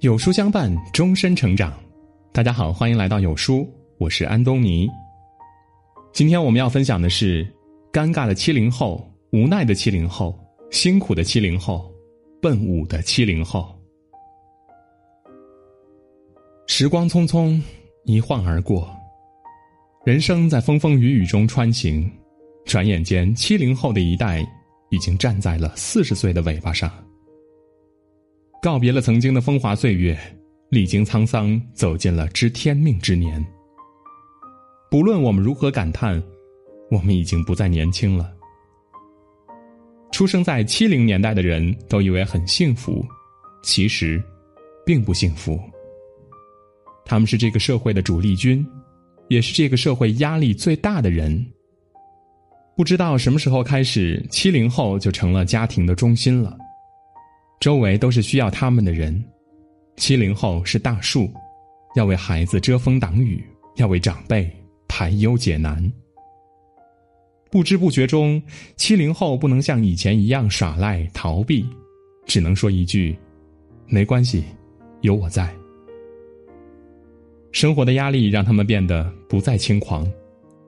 有书相伴，终身成长。大家好，欢迎来到有书，我是安东尼。今天我们要分享的是：尴尬的七零后，无奈的七零后，辛苦的七零后，奔五的七零后。时光匆匆，一晃而过，人生在风风雨雨中穿行，转眼间，七零后的一代已经站在了四十岁的尾巴上。告别了曾经的风华岁月，历经沧桑，走进了知天命之年。不论我们如何感叹，我们已经不再年轻了。出生在七零年代的人都以为很幸福，其实，并不幸福。他们是这个社会的主力军，也是这个社会压力最大的人。不知道什么时候开始，七零后就成了家庭的中心了。周围都是需要他们的人，七零后是大树，要为孩子遮风挡雨，要为长辈排忧解难。不知不觉中，七零后不能像以前一样耍赖逃避，只能说一句：“没关系，有我在。”生活的压力让他们变得不再轻狂，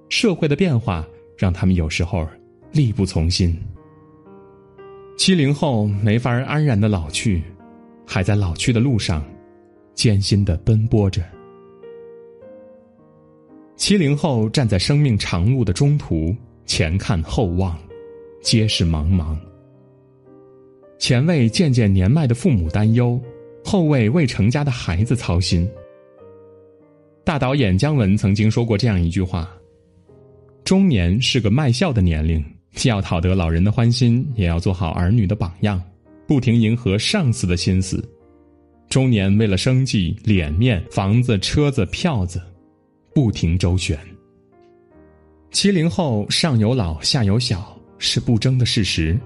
社会的变化让他们有时候力不从心。七零后没法安然的老去，还在老去的路上，艰辛的奔波着。七零后站在生命长路的中途，前看后望，皆是茫茫。前为渐渐年迈的父母担忧，后为未成家的孩子操心。大导演姜文曾经说过这样一句话：“中年是个卖笑的年龄。”既要讨得老人的欢心，也要做好儿女的榜样，不停迎合上司的心思。中年为了生计、脸面、房子、车子、票子，不停周旋。七零后上有老下有小是不争的事实。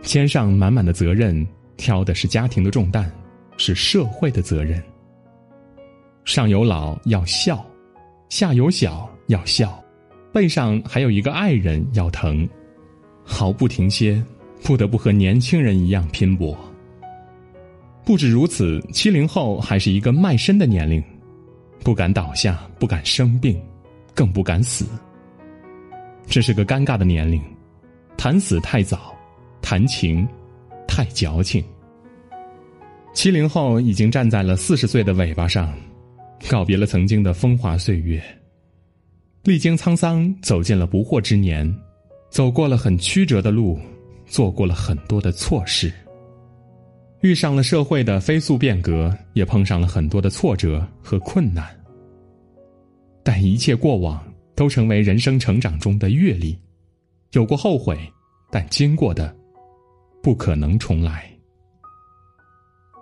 肩上满满的责任，挑的是家庭的重担，是社会的责任。上有老要孝，下有小要孝。背上还有一个爱人要疼，毫不停歇，不得不和年轻人一样拼搏。不止如此，七零后还是一个卖身的年龄，不敢倒下，不敢生病，更不敢死。这是个尴尬的年龄，谈死太早，谈情太矫情。七零后已经站在了四十岁的尾巴上，告别了曾经的风华岁月。历经沧桑，走进了不惑之年，走过了很曲折的路，做过了很多的错事，遇上了社会的飞速变革，也碰上了很多的挫折和困难。但一切过往都成为人生成长中的阅历，有过后悔，但经过的不可能重来。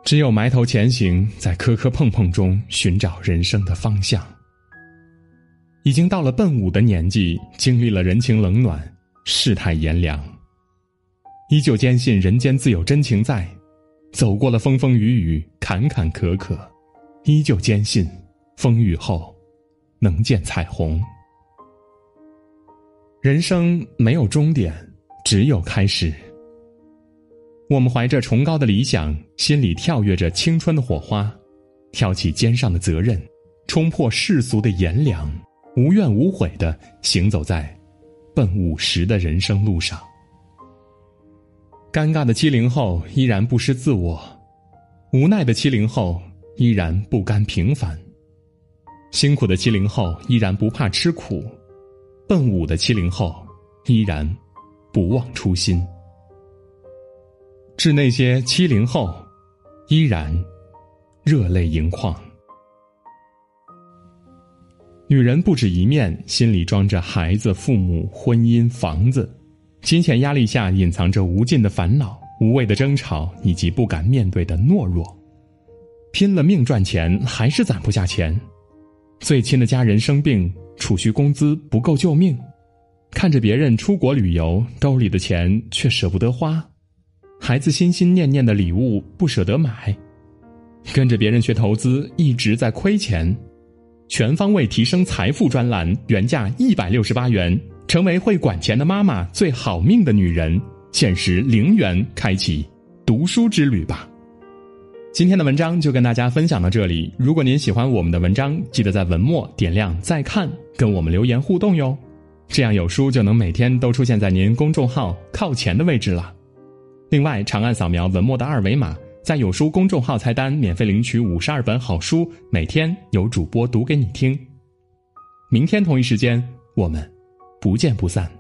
只有埋头前行，在磕磕碰碰中寻找人生的方向。已经到了奔五的年纪，经历了人情冷暖、世态炎凉，依旧坚信人间自有真情在；走过了风风雨雨、坎坎坷坷，依旧坚信风雨后能见彩虹。人生没有终点，只有开始。我们怀着崇高的理想，心里跳跃着青春的火花，挑起肩上的责任，冲破世俗的炎凉。无怨无悔的行走在奔五十的人生路上，尴尬的七零后依然不失自我，无奈的七零后依然不甘平凡，辛苦的七零后依然不怕吃苦，奔五的七零后依然不忘初心。致那些七零后，依然热泪盈眶。女人不止一面，心里装着孩子、父母、婚姻、房子，金钱压力下隐藏着无尽的烦恼、无谓的争吵以及不敢面对的懦弱。拼了命赚钱，还是攒不下钱。最亲的家人生病，储蓄工资不够救命。看着别人出国旅游，兜里的钱却舍不得花。孩子心心念念的礼物不舍得买。跟着别人学投资，一直在亏钱。全方位提升财富专栏原价一百六十八元，成为会管钱的妈妈最好命的女人，限时零元开启读书之旅吧。今天的文章就跟大家分享到这里。如果您喜欢我们的文章，记得在文末点亮再看，跟我们留言互动哟。这样有书就能每天都出现在您公众号靠前的位置了。另外，长按扫描文末的二维码，在有书公众号菜单免费领取五十二本好书，每天有主播读给你听。明天同一时间，我们不见不散。